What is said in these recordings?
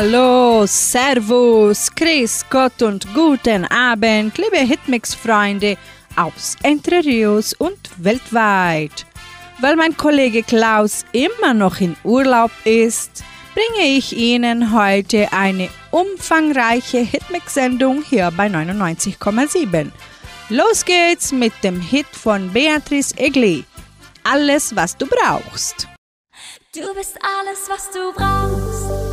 Hallo, Servus, Chris Gott und guten Abend, liebe Hitmix-Freunde aus Entre Rios und weltweit. Weil mein Kollege Klaus immer noch in Urlaub ist, bringe ich Ihnen heute eine umfangreiche Hitmix-Sendung hier bei 99,7. Los geht's mit dem Hit von Beatrice Egli. Alles, was du brauchst. Du bist alles, was du brauchst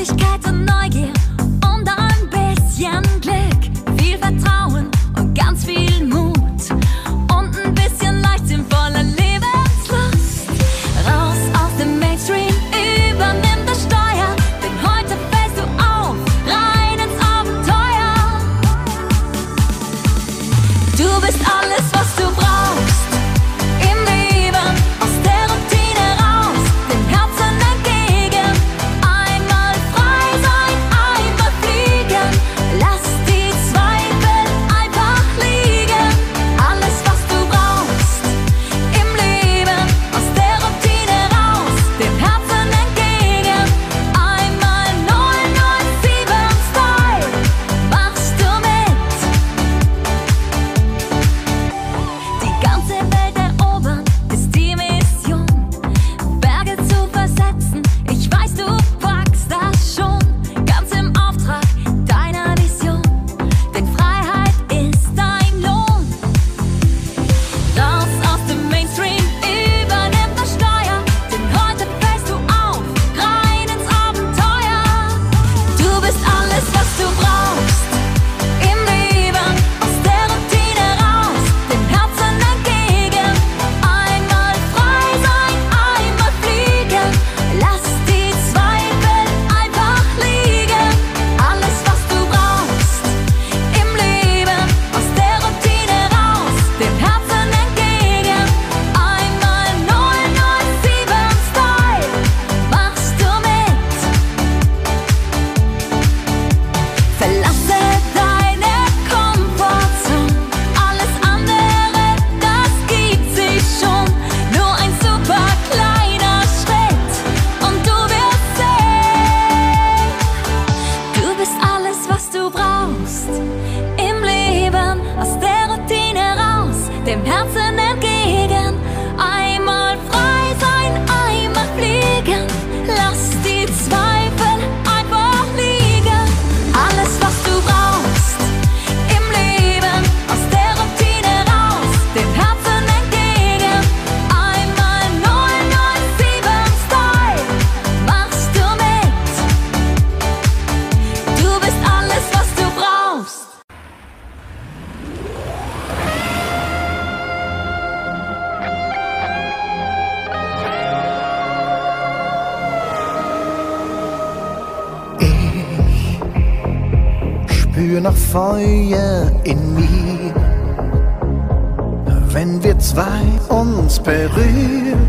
Leichtigkeit und Neugier und ein bisschen Glück, viel Vertrauen und ganz viel Mut und ein bisschen Leichtsinn voller Lebenslust. Wenn wir zwei uns berühren,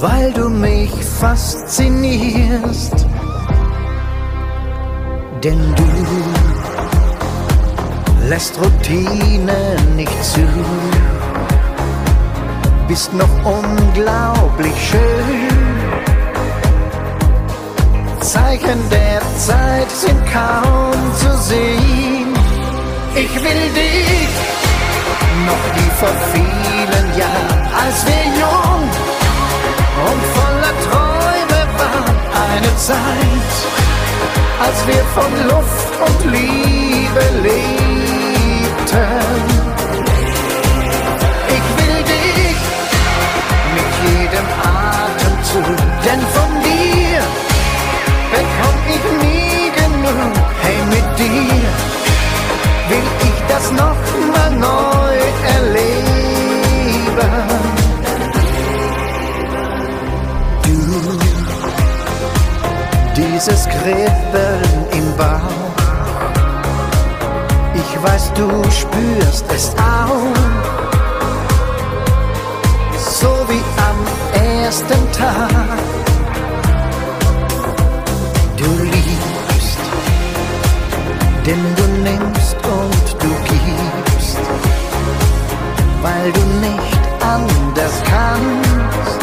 weil du mich faszinierst, denn du lässt Routine nicht zu, bist noch unglaublich schön. Zeichen der Zeit sind kaum zu sehen. Ich will dich noch wie vor vielen Jahren, als wir jung und voller Träume waren. Eine Zeit, als wir von Luft und Liebe lebten. Ich will dich mit jedem Atemzug, denn von dir bekomm ich nie genug. Hey, mit dir das noch mal neu erleben. Du, dieses Kribbeln im Bauch, ich weiß, du spürst es auch. So wie am ersten Tag. Du liebst denn du nimmst und du gibst, weil du nicht anders kannst,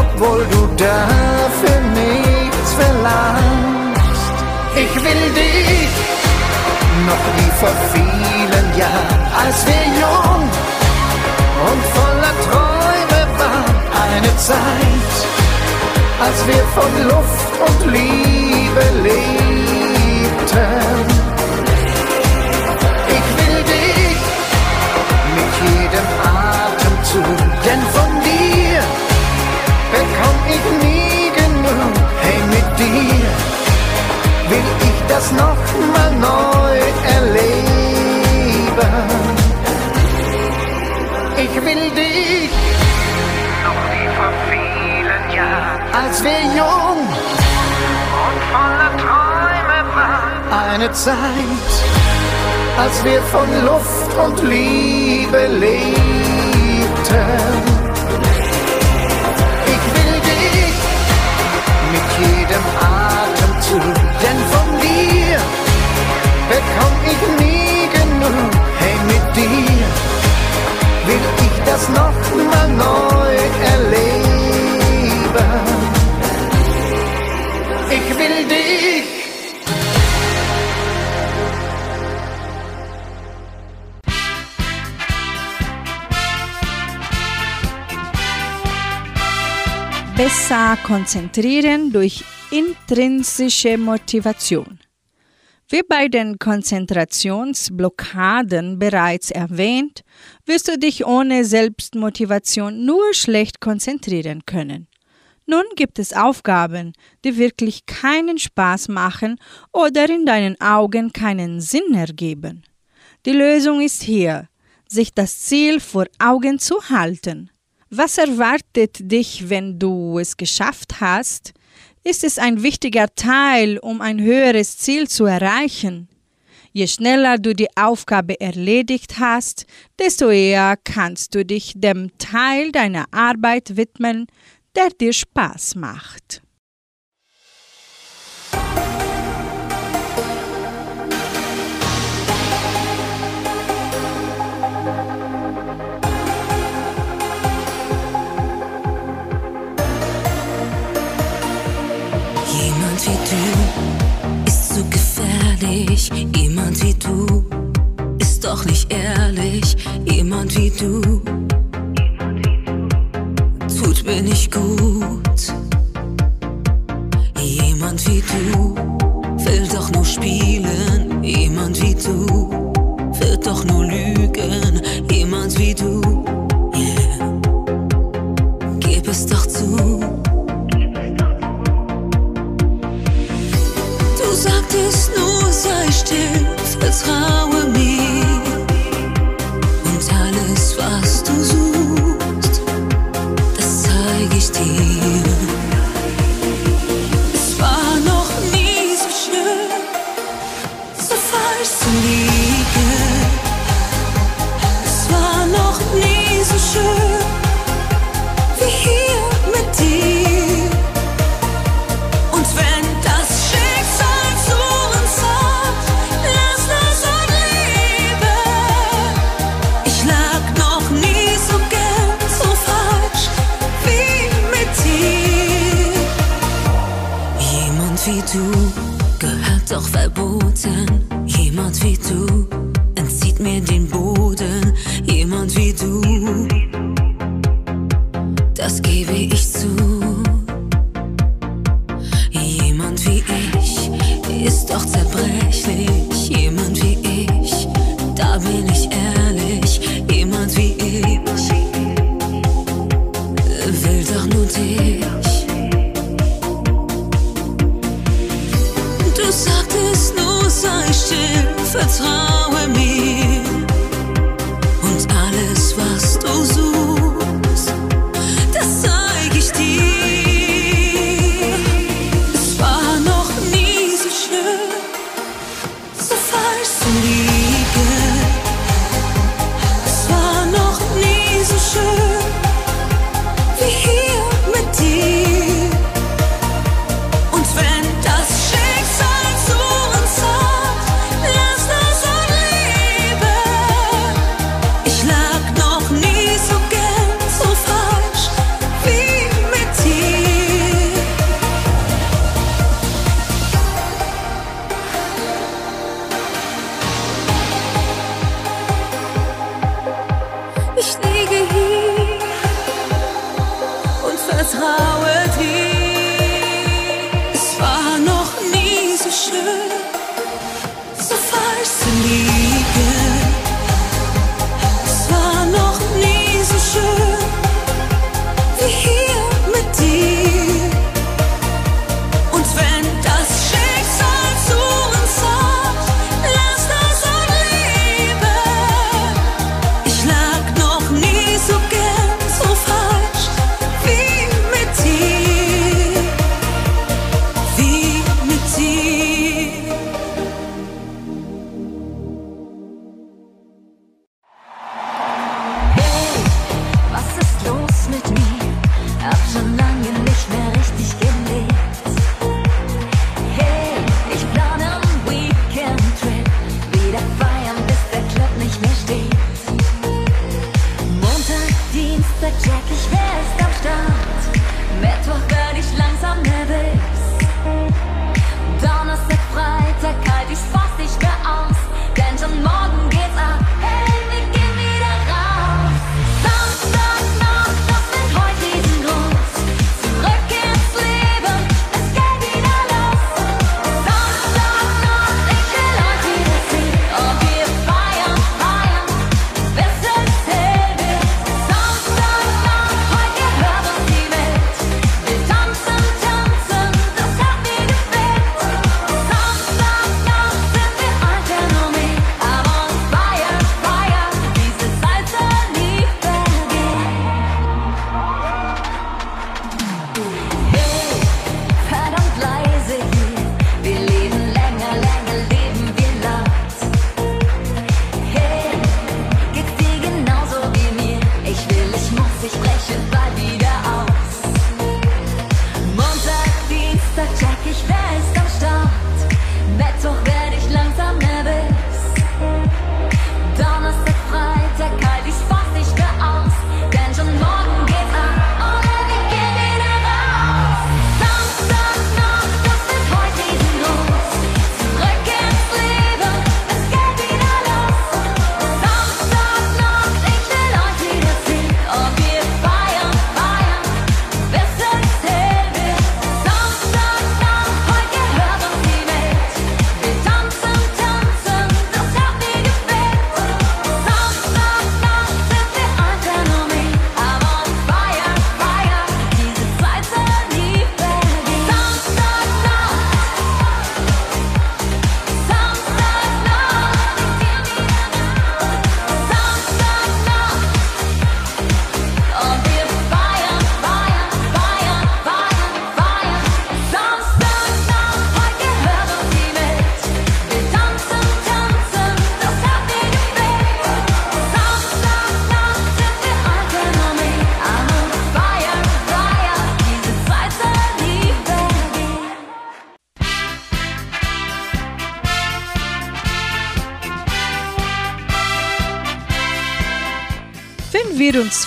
obwohl du dafür nichts verlangst. Ich will dich noch wie vor vielen Jahren, als wir jung und voller Träume waren, eine Zeit, als wir von Luft und Liebe lebten. Ich will dich mit jedem Atemzug, denn von dir bekomm ich nie genug. Hey, mit dir will ich das noch mal neu erleben. Ich will dich noch wie vor vielen Jahren, als wir jung und voller Träume. Eine Zeit, als wir von Luft und Liebe lebten. Ich will dich mit jedem Atemzug, denn von dir bekomm ich nie genug. Hey, mit dir will ich das noch mal neu erleben. Ich will dich. Besser konzentrieren durch intrinsische Motivation. Wie bei den Konzentrationsblockaden bereits erwähnt, wirst du dich ohne Selbstmotivation nur schlecht konzentrieren können. Nun gibt es Aufgaben, die wirklich keinen Spaß machen oder in deinen Augen keinen Sinn ergeben. Die Lösung ist hier, sich das Ziel vor Augen zu halten. Was erwartet dich, wenn du es geschafft hast? Ist es ein wichtiger Teil, um ein höheres Ziel zu erreichen? Je schneller du die Aufgabe erledigt hast, desto eher kannst du dich dem Teil deiner Arbeit widmen, der dir Spaß macht. Gefährlich. Jemand wie du ist doch nicht ehrlich. Jemand wie du tut mir nicht gut. Jemand wie du will doch nur spielen. Jemand wie du wird doch nur lügen. Jemand wie du, yeah. Gib es doch zu. Sagtest nur, sei still, doch verboten. Jemand wie du entzieht mir den Boden. Jemand wie du,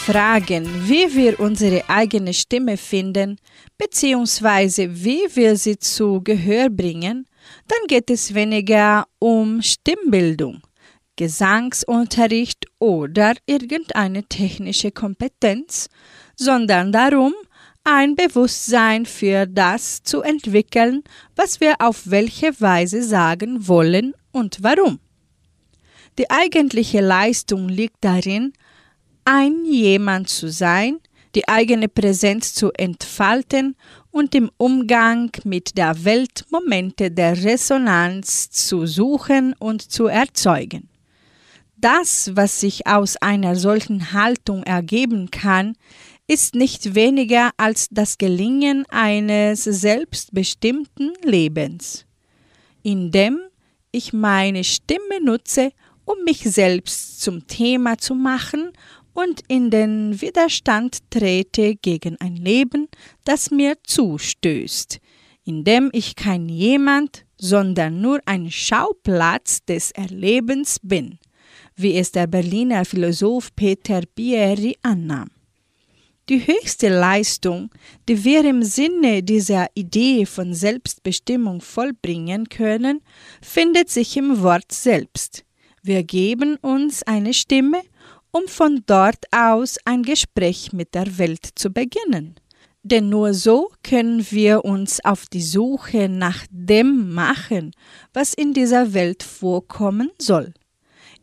fragen, wie wir unsere eigene Stimme finden, beziehungsweise wie wir sie zu Gehör bringen, dann geht es weniger um Stimmbildung, Gesangsunterricht oder irgendeine technische Kompetenz, sondern darum, ein Bewusstsein für das zu entwickeln, was wir auf welche Weise sagen wollen und warum. Die eigentliche Leistung liegt darin, ein jemand zu sein, die eigene Präsenz zu entfalten und im Umgang mit der Welt Momente der Resonanz zu suchen und zu erzeugen. Das, was sich aus einer solchen Haltung ergeben kann, ist nicht weniger als das Gelingen eines selbstbestimmten Lebens, indem ich meine Stimme nutze, um mich selbst zum Thema zu machen und in den Widerstand trete gegen ein Leben, das mir zustößt, indem ich kein jemand, sondern nur ein Schauplatz des Erlebens bin, wie es der Berliner Philosoph Peter Bieri annahm. Die höchste Leistung, die wir im Sinne dieser Idee von Selbstbestimmung vollbringen können, findet sich im Wort selbst. Wir geben uns eine Stimme, um von dort aus ein Gespräch mit der Welt zu beginnen. Denn nur so können wir uns auf die Suche nach dem machen, was in dieser Welt vorkommen soll.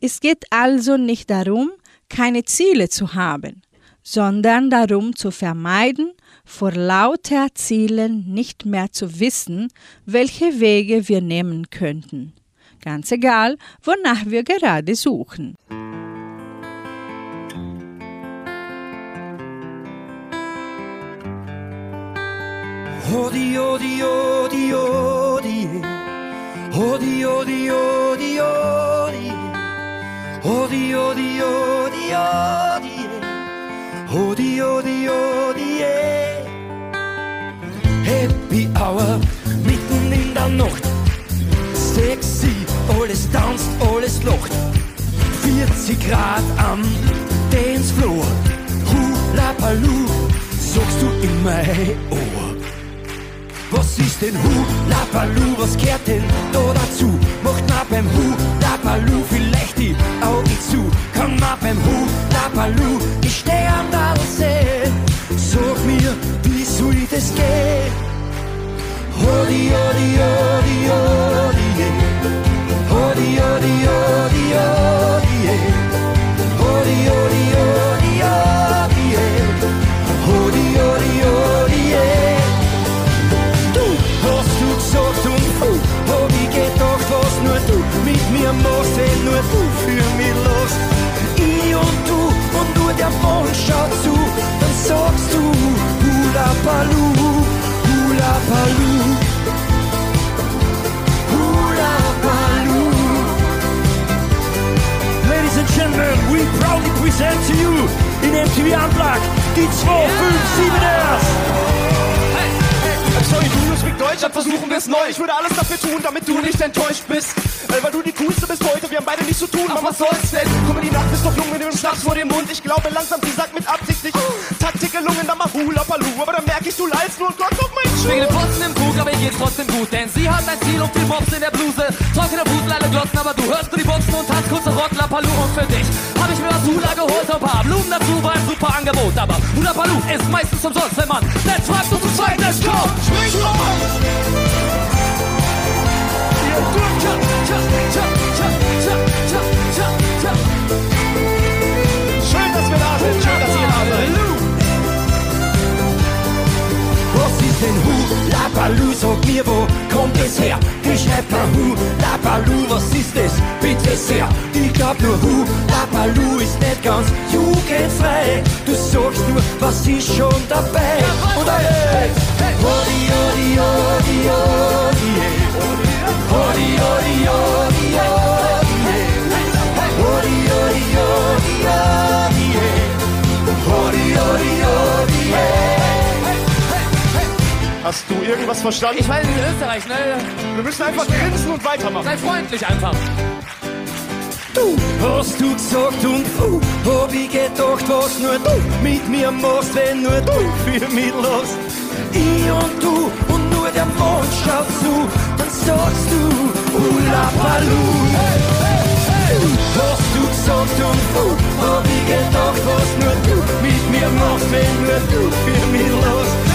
Es geht also nicht darum, keine Ziele zu haben, sondern darum zu vermeiden, vor lauter Zielen nicht mehr zu wissen, welche Wege wir nehmen könnten. Ganz egal, wonach wir gerade suchen. Odi, odi, odi, odi. Odi, odi, odi, odi. Odi, odi, odi, odi. Odi, odi, odi, eh. Happy Hour mitten in der Nacht. Sexy, alles tanzt, alles lacht. 40 Grad am Dancefloor. Hula Paloo, sagst du in mein Ohr. Was ist denn Hula Baloo, was gehört denn da dazu? Macht man beim Hula Baloo vielleicht die Augen zu? Kann man beim Hula Baloo die Sterne sehen? Sag mir, wie soll das gehen? Hodi, hodi, hodi, hodi, Mond schaut zu, dann sagst du Hula Baloo, Hula Baloo. Hula Baloo. Ladies and gentlemen, we proudly present to you in MTV Unplugged die 257ers. Sorry, du nur sprichst Deutsch, dann versuchen wir es neu. Ich würde alles dafür tun, damit du nicht enttäuscht bist. Weil, weil du die coolste bist heute, wir haben beide nichts zu tun, aber was soll's denn? Komm in die Nacht, bist doch jung mit dem Schnaps vor dem Mund. Ich glaube langsam, sie sagt mit Absicht nicht Taktik gelungen, dann mach Hula Paloo. Aber dann merke ich, du leidst nur und Gott auf meinen Wegen Schuh. dem Posten im Bug, aber ihr geht's trotzdem gut, denn sie hat ein Ziel und viel Mops in der Bluse. Trockene Busen, alle glotzen, aber du hörst nur die Boxen und tanzt kurz auf Rock, Lapalu und für dich hab ich mir was Hula geholt, ein paar Blumen dazu, war ein super Angebot, aber Hula Palu ist meistens umsonst, wenn man nett fragt und zu zweit es kommt. Spring los! Baloo? Sag mir, wo kommt es her? Ich schreib mal Hula Baloo, was ist es? Bitte sehr. Ich glaub nur Hula Baloo ist nicht ganz jugendfrei. Du sagst nur, was ist schon dabei? Und jetzt! Hodi, hodi, hodi, hodi, yeah. Hast du irgendwas verstanden? Ich meine, in Österreich, ne? wir müssen einfach grinsen und weitermachen. Sei freundlich einfach. Du hast du gesagt und uh, hab ich gedacht, was nur du mit mir machst, wenn nur du für mich lachst. Ich und du und nur der Mond schaut zu, dann sagst du Ula Palu. Hast du gesagt und uh, hab ich gedacht, was nur du mit mir machst, wenn nur du für mich lachst.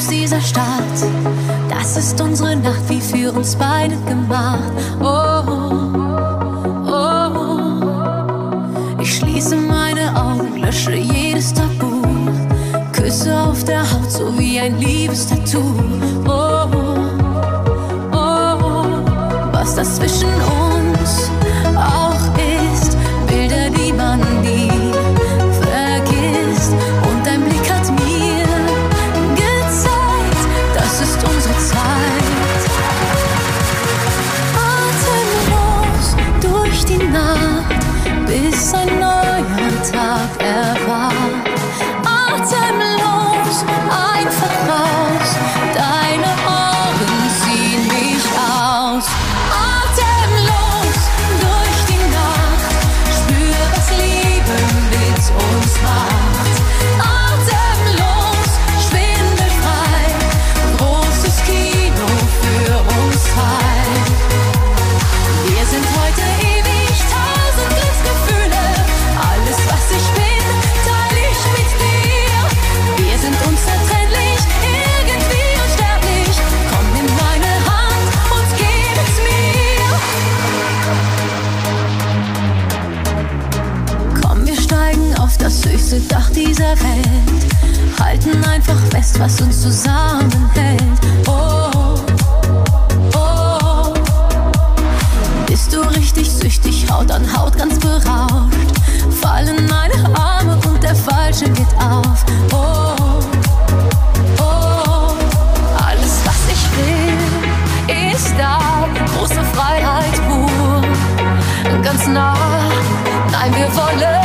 Clubs dieser Stadt. Das ist unsere Nacht, wie für uns beide gemacht. Oh, oh, oh. Ich schließe meine Augen, lösche jedes Tabu. Küsse auf der Haut, so wie ein Liebestattoo. Oh, oh, oh. Was das fest, was uns zusammenhält. Oh, oh. Bist du richtig süchtig, Haut an Haut ganz berauscht? Fallen meine Arme und der Fallschirm geht auf. Oh, oh, alles was ich will ist da, große Freiheit pur, ganz nah. Nein, wir wollen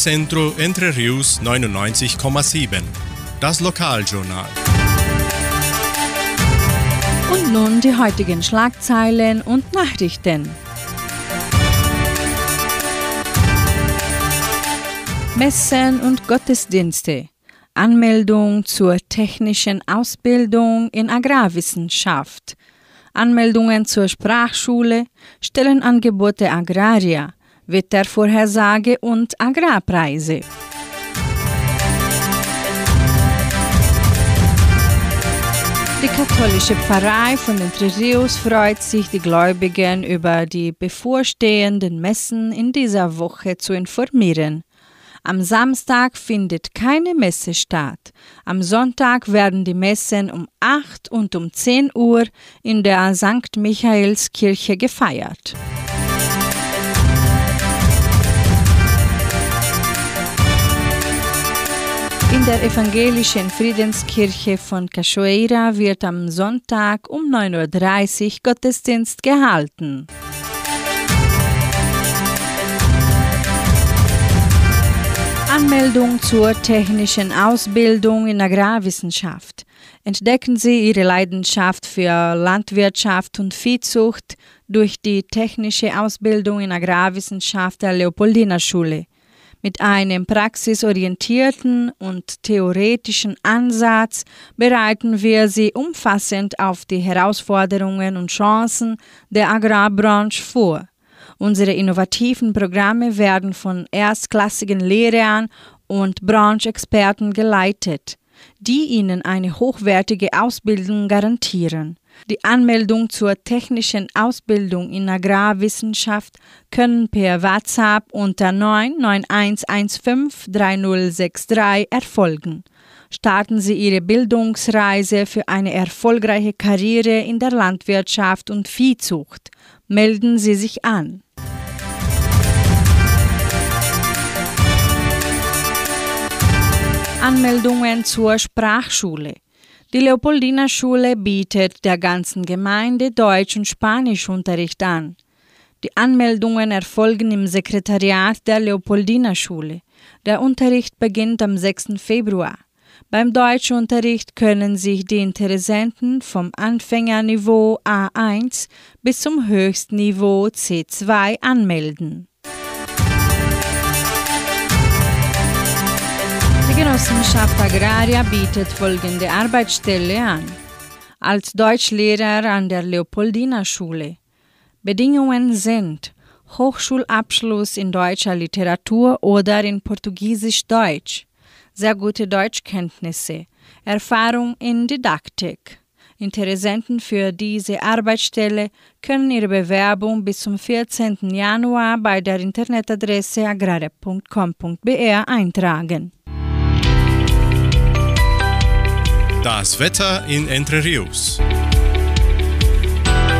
Unicentro Entre Rius 99,7. Das Lokaljournal. Und nun die heutigen Schlagzeilen und Nachrichten. Messen und Gottesdienste. Anmeldung zur technischen Ausbildung in Agrarwissenschaft. Anmeldungen zur Sprachschule, Stellenangebote Agraria, Wettervorhersage und Agrarpreise. Die katholische Pfarrei von Entre Rios freut sich, die Gläubigen über die bevorstehenden Messen in dieser Woche zu informieren. Am Samstag findet keine Messe statt. Am Sonntag werden die Messen um 8 und um 10 Uhr in der St. Michaelskirche gefeiert. In der evangelischen Friedenskirche von Cachoeira wird am Sonntag um 9.30 Uhr Gottesdienst gehalten. Anmeldung zur technischen Ausbildung in Agrarwissenschaft. Entdecken Sie Ihre Leidenschaft für Landwirtschaft und Viehzucht durch die technische Ausbildung in Agrarwissenschaft der Leopoldina Schule. Mit einem praxisorientierten und theoretischen Ansatz bereiten wir Sie umfassend auf die Herausforderungen und Chancen der Agrarbranche vor. Unsere innovativen Programme werden von erstklassigen Lehrern und Branchexperten geleitet, die Ihnen eine hochwertige Ausbildung garantieren. Die Anmeldung zur technischen Ausbildung in Agrarwissenschaft können per WhatsApp unter 991153063 erfolgen. Starten Sie Ihre Bildungsreise für eine erfolgreiche Karriere in der Landwirtschaft und Viehzucht. Melden Sie sich an. Anmeldungen zur Sprachschule. Die Leopoldina Schule bietet der ganzen Gemeinde Deutsch- und Spanischunterricht an. Die Anmeldungen erfolgen im Sekretariat der Leopoldina Schule. Der Unterricht beginnt am 6. Februar. Beim Deutschunterricht können sich die Interessenten vom Anfängerniveau A1 bis zum Höchstniveau C2 anmelden. Genossenschaft Agraria bietet folgende Arbeitsstelle an. Als Deutschlehrer an der Leopoldina Schule. Bedingungen sind Hochschulabschluss in deutscher Literatur oder in Portugiesisch-Deutsch, sehr gute Deutschkenntnisse, Erfahrung in Didaktik. Interessenten für diese Arbeitsstelle können ihre Bewerbung bis zum 14. Januar bei der Internetadresse agrare.com.br eintragen. Das Wetter in Entre Rios.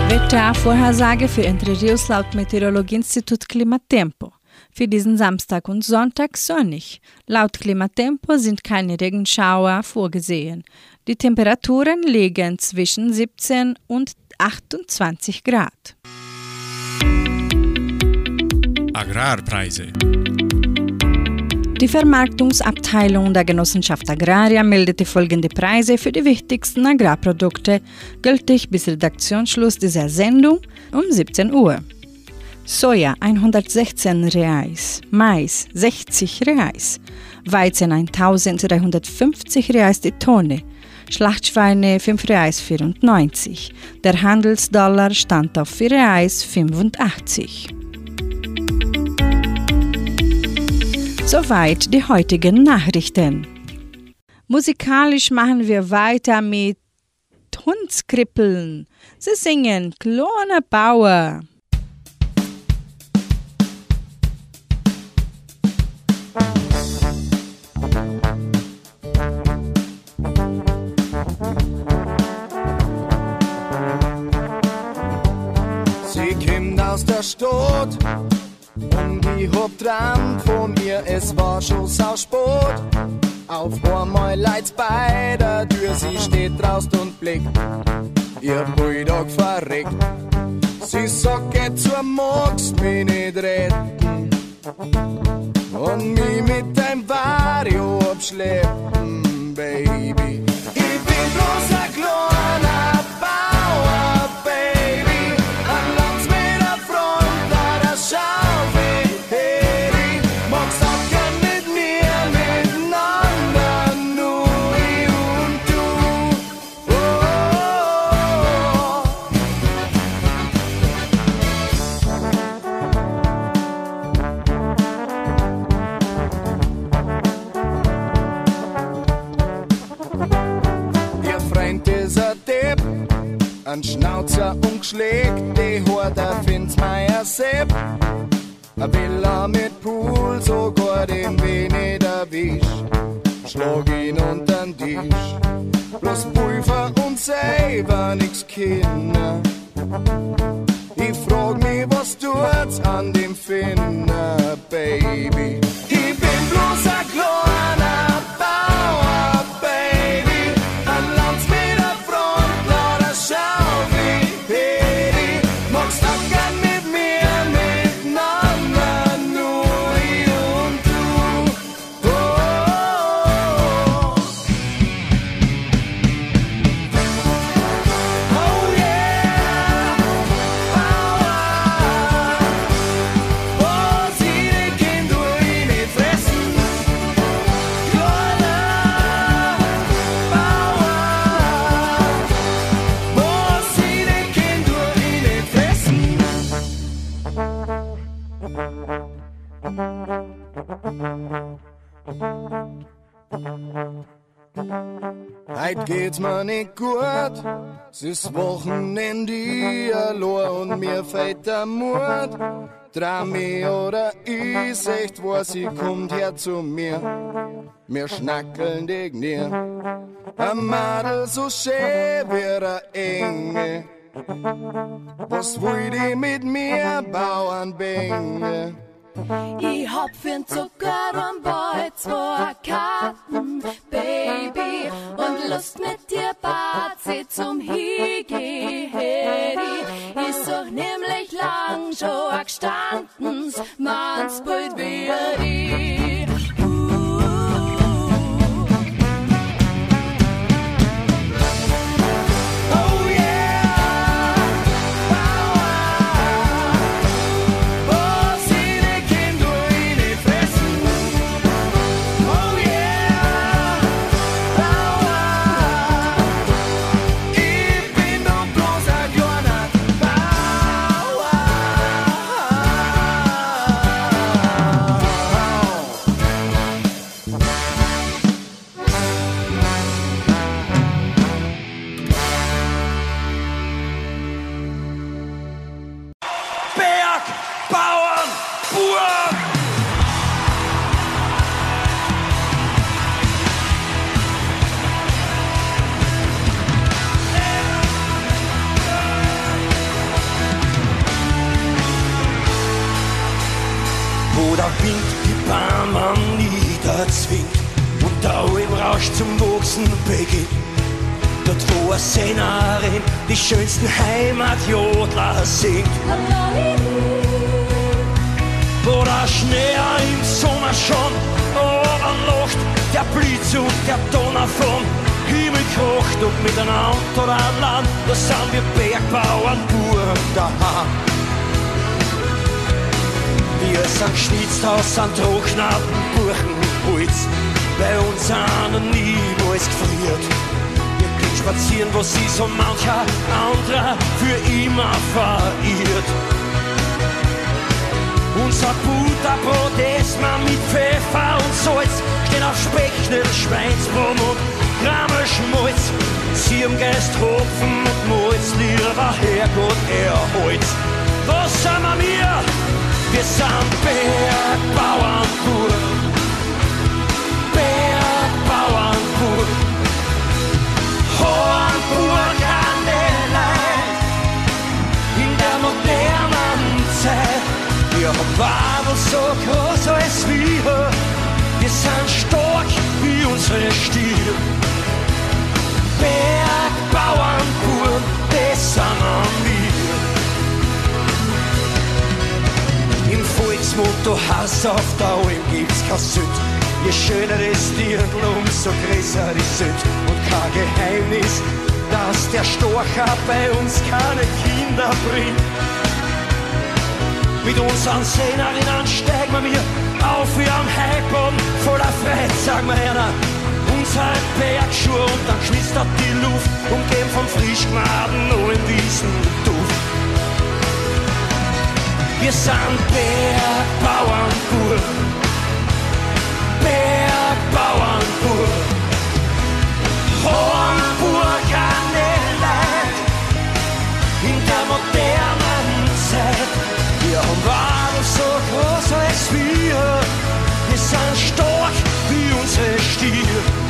Wettervorhersage für Entre Rios laut Meteorologieinstitut Klimatempo. Für diesen Samstag und Sonntag sonnig. Laut Klimatempo sind keine Regenschauer vorgesehen. Die Temperaturen liegen zwischen 17 und 28 Grad. Agrarpreise. Die Vermarktungsabteilung der Genossenschaft Agraria meldete folgende Preise für die wichtigsten Agrarprodukte, gültig bis Redaktionsschluss dieser Sendung um 17 Uhr. Soja 116 Reais, Mais 60 Reais, Weizen 1350 Reais die Tonne, Schlachtschweine 5 Reais 94. Der Handelsdollar stand auf 4 Reais 85. Soweit die heutigen Nachrichten. Musikalisch machen wir weiter mit Hundskrippeln. Sie singen Klone Bauer. Sie kommt aus der Stadt ich hab dran von ihr, es war schon sau spät. Auf einmal leid's bei der Tür, sie steht draußen und blickt. Ihr Bulldog verreckt. Sie sagt, geh zur magst mich nicht retten. Und mich mit deinem Vario abschleppen, Baby. Ich bin bloß ein kleiner Ein Schnauzer und geschlägt, die Haut der Finsmeier Sepp. Ein Villa mit Pool, sogar den wenig erwisch. Schlag ihn untern Tisch. Bloß Pulver und selber nix Kinder. Ich frag mich, was tut's an dem Finner, gut, es ist Wochenende allein und mir fällt der Mut. Drami oder ich, echt was, sie kommt her zu mir. Wir schnackeln dich nie. Ein Madel so schön wie ein Engel. Was will die mit mir, Bauernbänge? Ich hab für'n Zucker und bald zwei Karten, Baby. Und Lust mit dir Bazi zum Higi Heri. Ich such nämlich lang schon gestanden, man's bald wir die. Bergbauern pur, das sind. Im Volksmotto Hass auf Dauer gibt's kein Sünd. Je schöner das Dirndl, umso größer die Sünd. Und kein Geheimnis, dass der Storcher bei uns keine Kinder bringt. Mit unseren Sängerinnen steigen wir auf wie am Hypon voller Freiheit, sagen wir einer sein Bergschuhe und dann schwitzt er die Luft und gehen vom Frischgnaden nur in diesen Duft. Wir sind Bergbauern pur, Bergbauern pur, Leid in der modernen Zeit. Wir Waren so groß als wir, wir sind stark wie unsere Stier.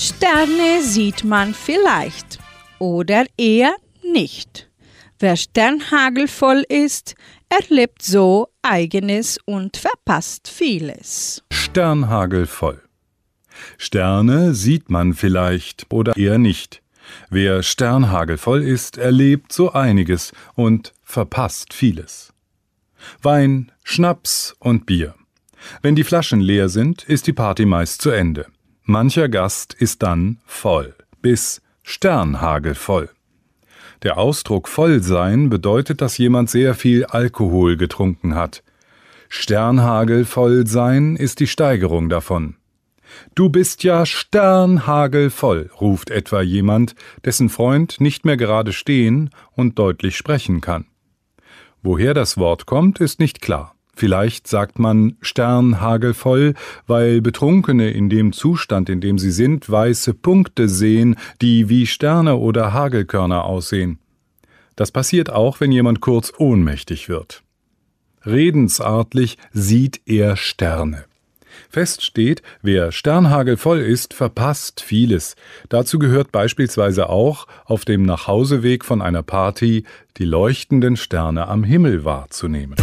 Sterne sieht man vielleicht oder eher nicht. Wer sternhagelvoll ist, erlebt so eigenes und verpasst vieles. Sternhagel voll. Sterne sieht man vielleicht oder eher nicht. Wer sternhagelvoll ist, erlebt so einiges und verpasst vieles. Wein, Schnaps und Bier. Wenn die Flaschen leer sind, ist die Party meist zu Ende. Mancher Gast ist dann voll, bis sternhagelvoll. Der Ausdruck voll sein bedeutet, dass jemand sehr viel Alkohol getrunken hat. Sternhagelvoll sein ist die Steigerung davon. Du bist ja sternhagelvoll, ruft etwa jemand, dessen Freund nicht mehr gerade stehen und deutlich sprechen kann. Woher das Wort kommt, ist nicht klar. Vielleicht sagt man sternhagelvoll, weil Betrunkene in dem Zustand, in dem sie sind, weiße Punkte sehen, die wie Sterne oder Hagelkörner aussehen. Das passiert auch, wenn jemand kurz ohnmächtig wird. Redensartlich sieht er Sterne. Fest steht, wer sternhagelvoll ist, verpasst vieles. Dazu gehört beispielsweise auch, auf dem Nachhauseweg von einer Party die leuchtenden Sterne am Himmel wahrzunehmen.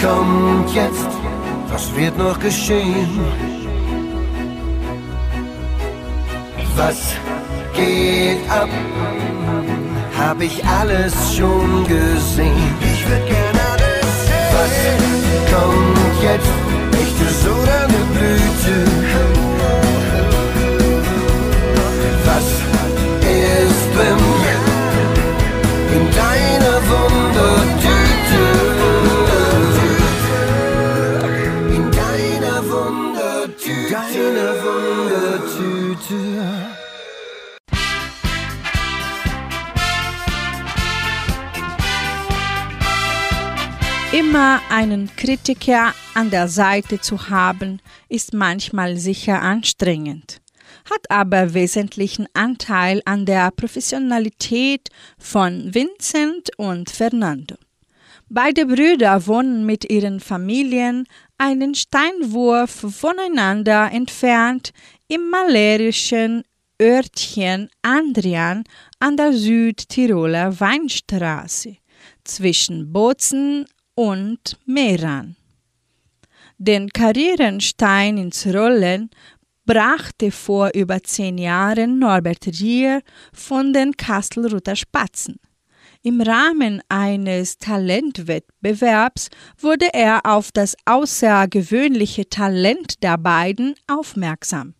Kommt jetzt? Was wird noch geschehen? Was geht ab? Hab ich alles schon gesehen? Ich würd gerne alles sehen. Was kommt jetzt? Echtes oder eine Blüte? Immer einen Kritiker an der Seite zu haben, ist manchmal sicher anstrengend, hat aber wesentlichen Anteil an der Professionalität von Vincent und Fernando. Beide Brüder wohnen mit ihren Familien einen Steinwurf voneinander entfernt im malerischen Örtchen Andrian an der Südtiroler Weinstraße zwischen Bozen und Meran. Den Karrierenstein ins Rollen brachte vor über zehn Jahren Norbert Rier von den Kastelruther Spatzen. Im Rahmen eines Talentwettbewerbs wurde er auf das außergewöhnliche Talent der beiden aufmerksam.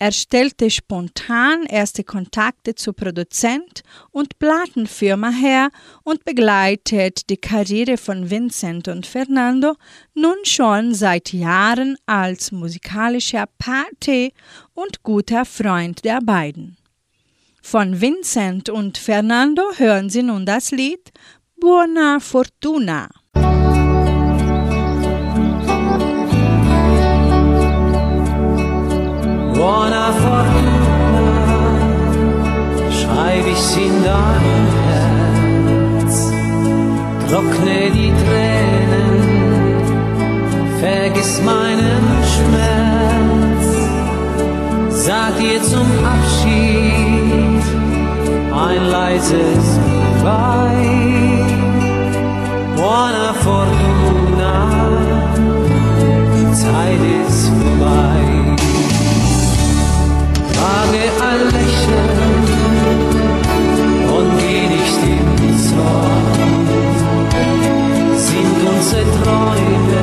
Er stellte spontan erste Kontakte zu Produzent und Plattenfirma her und begleitet die Karriere von Vincent und Fernando nun schon seit Jahren als musikalischer Pate und guter Freund der beiden. Von Vincent und Fernando hören Sie nun das Lied Buona Fortuna. buona fortuna schreibe ich's in dein Herz. Trockne die Tränen, vergiss meinen Schmerz. Sag dir zum Abschied ein leises Goodbye. Buona fortuna, die Zeit ist vorbei fange an lächeln und geh nicht in Zorn. Sind unsere Träume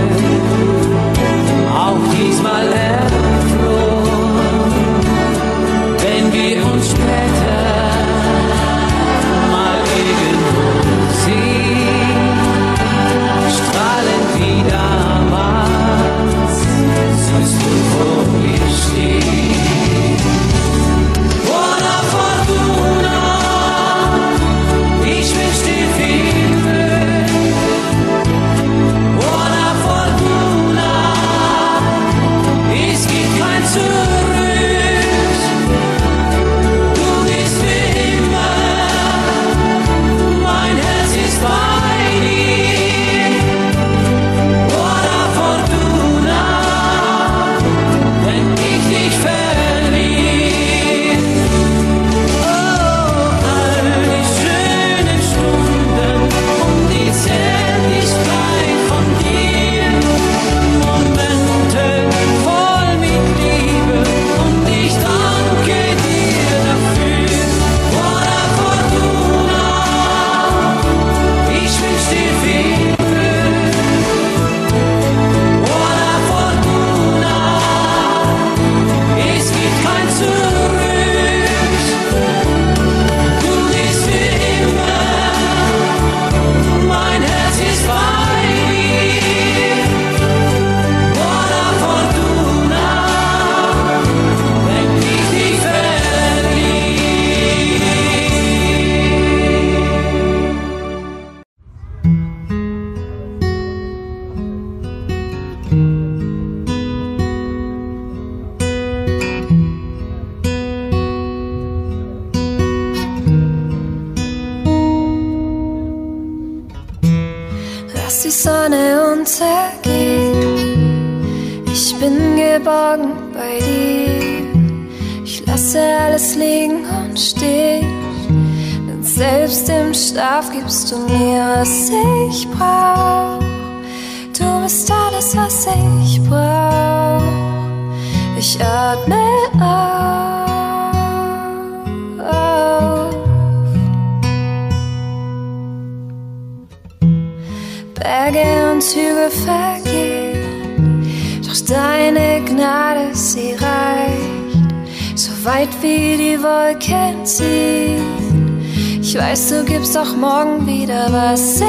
doch morgen wieder, was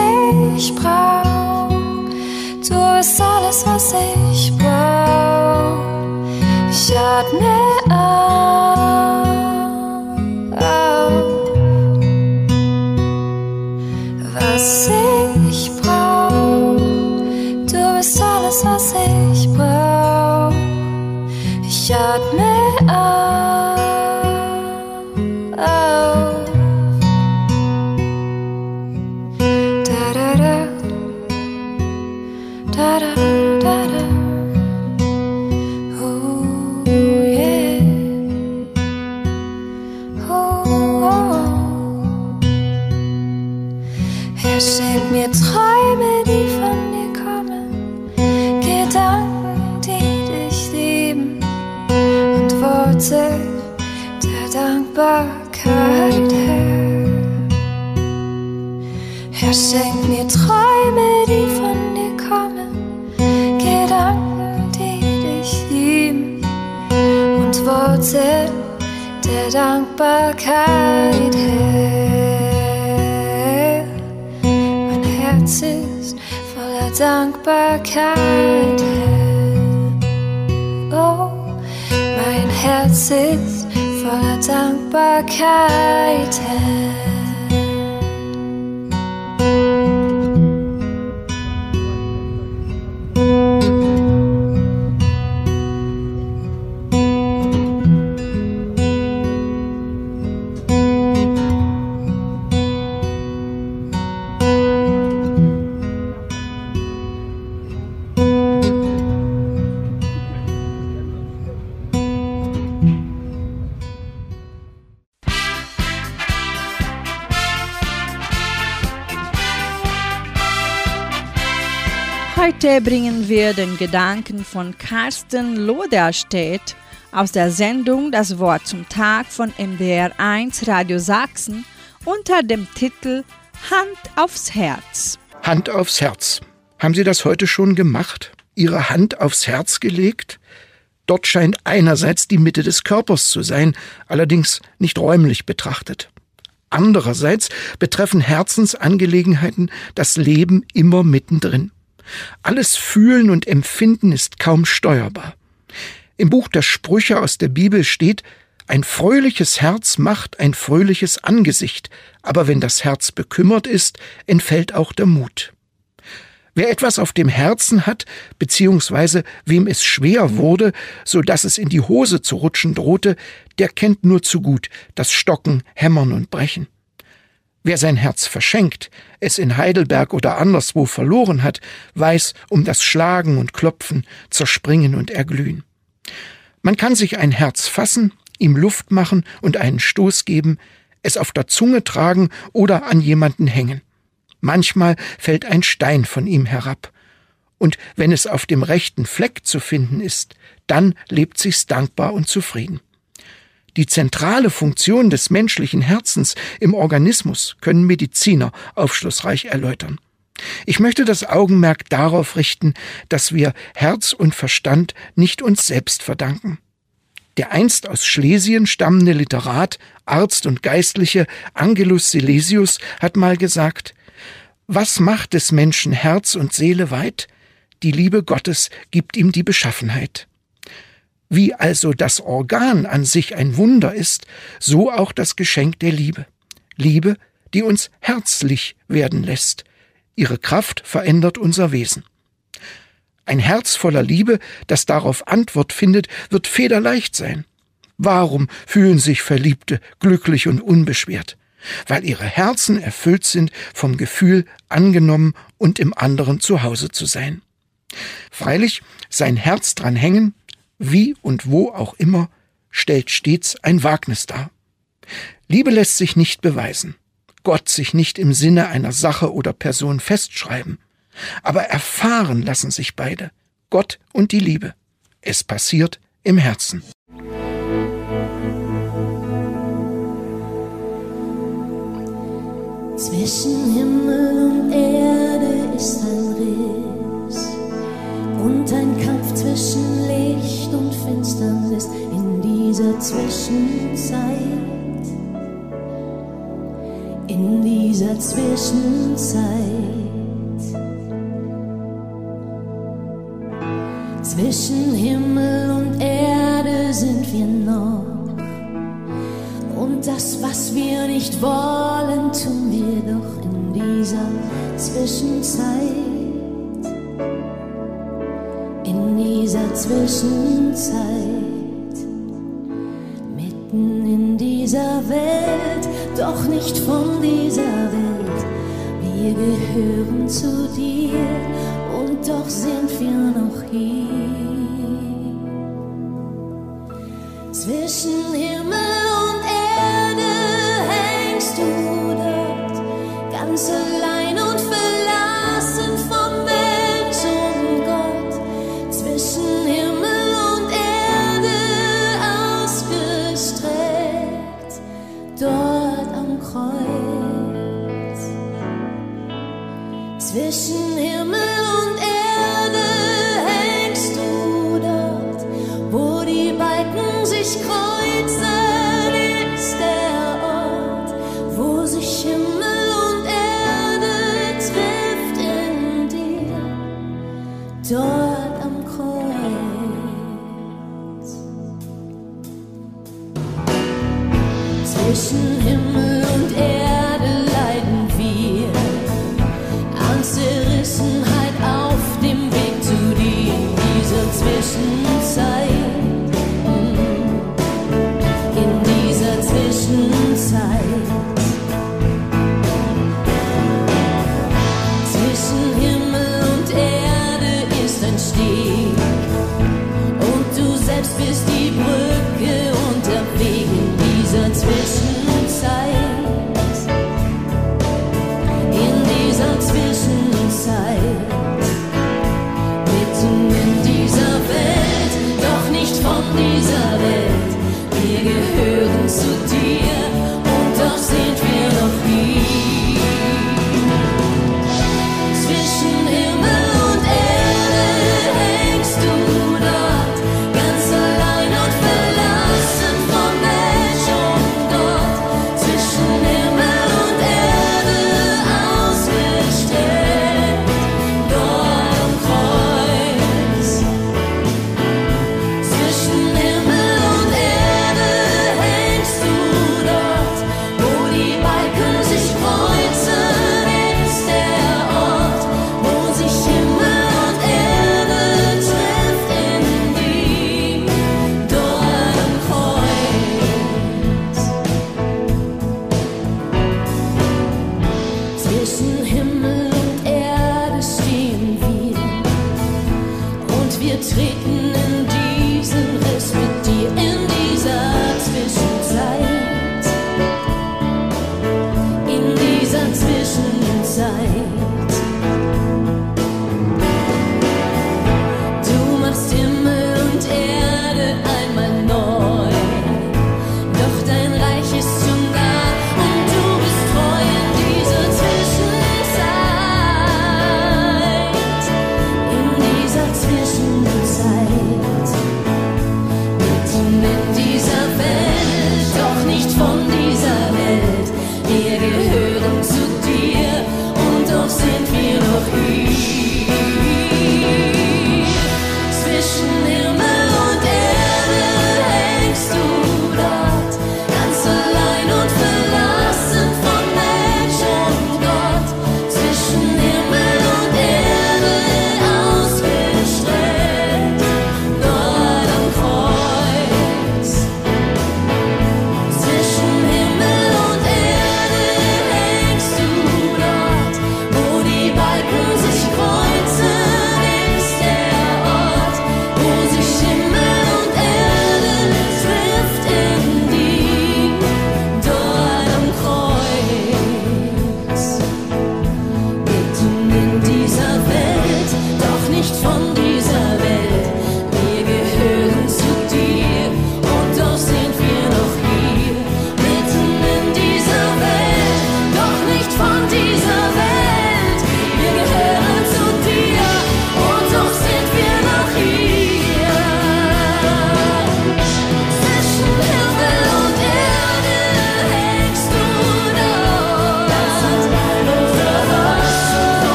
ich brauch. Du bist alles, was ich brauch. Ich atme auf. back I'd have Mein Herz ist voller Dankbarkeit Oh, mein Herz ist voller Dankbarkeit Heute bringen wir den Gedanken von Carsten Loderstedt aus der Sendung Das Wort zum Tag von MDR1 Radio Sachsen unter dem Titel Hand aufs Herz. Hand aufs Herz. Haben Sie das heute schon gemacht? Ihre Hand aufs Herz gelegt? Dort scheint einerseits die Mitte des Körpers zu sein, allerdings nicht räumlich betrachtet. Andererseits betreffen Herzensangelegenheiten das Leben immer mittendrin. Alles Fühlen und Empfinden ist kaum steuerbar. Im Buch der Sprüche aus der Bibel steht, ein fröhliches Herz macht ein fröhliches Angesicht, aber wenn das Herz bekümmert ist, entfällt auch der Mut. Wer etwas auf dem Herzen hat, beziehungsweise wem es schwer wurde, so dass es in die Hose zu rutschen drohte, der kennt nur zu gut das Stocken, Hämmern und Brechen. Wer sein Herz verschenkt, es in Heidelberg oder anderswo verloren hat, weiß um das Schlagen und Klopfen, Zerspringen und Erglühen. Man kann sich ein Herz fassen, ihm Luft machen und einen Stoß geben, es auf der Zunge tragen oder an jemanden hängen. Manchmal fällt ein Stein von ihm herab. Und wenn es auf dem rechten Fleck zu finden ist, dann lebt sich's dankbar und zufrieden. Die zentrale Funktion des menschlichen Herzens im Organismus können Mediziner aufschlussreich erläutern. Ich möchte das Augenmerk darauf richten, dass wir Herz und Verstand nicht uns selbst verdanken. Der einst aus Schlesien stammende Literat, Arzt und Geistliche Angelus Silesius hat mal gesagt, was macht des Menschen Herz und Seele weit? Die Liebe Gottes gibt ihm die Beschaffenheit. Wie also das Organ an sich ein Wunder ist, so auch das Geschenk der Liebe. Liebe, die uns herzlich werden lässt. Ihre Kraft verändert unser Wesen. Ein Herz voller Liebe, das darauf Antwort findet, wird federleicht sein. Warum fühlen sich Verliebte glücklich und unbeschwert? Weil ihre Herzen erfüllt sind vom Gefühl, angenommen und im anderen zu Hause zu sein. Freilich, sein Herz dran hängen, wie und wo auch immer, stellt stets ein Wagnis dar. Liebe lässt sich nicht beweisen, Gott sich nicht im Sinne einer Sache oder Person festschreiben, aber erfahren lassen sich beide, Gott und die Liebe. Es passiert im Herzen. Zwischen Himmel und Erde ist ein Riss und ein Kampf zwischen Licht und Finsternis in dieser Zwischenzeit. In dieser Zwischenzeit. Zwischen Himmel und Erde sind wir noch. Und das, was wir nicht wollen, tun wir doch in dieser Zwischenzeit. In dieser Zwischenzeit. Mitten in dieser Welt, doch nicht von dieser Welt. Wir gehören zu dir und doch sind wir noch hier. Zwischen Himmel und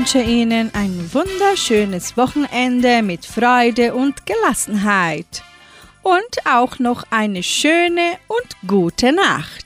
wünsche Ihnen ein wunderschönes Wochenende mit Freude und Gelassenheit. Und auch noch eine schöne und gute Nacht.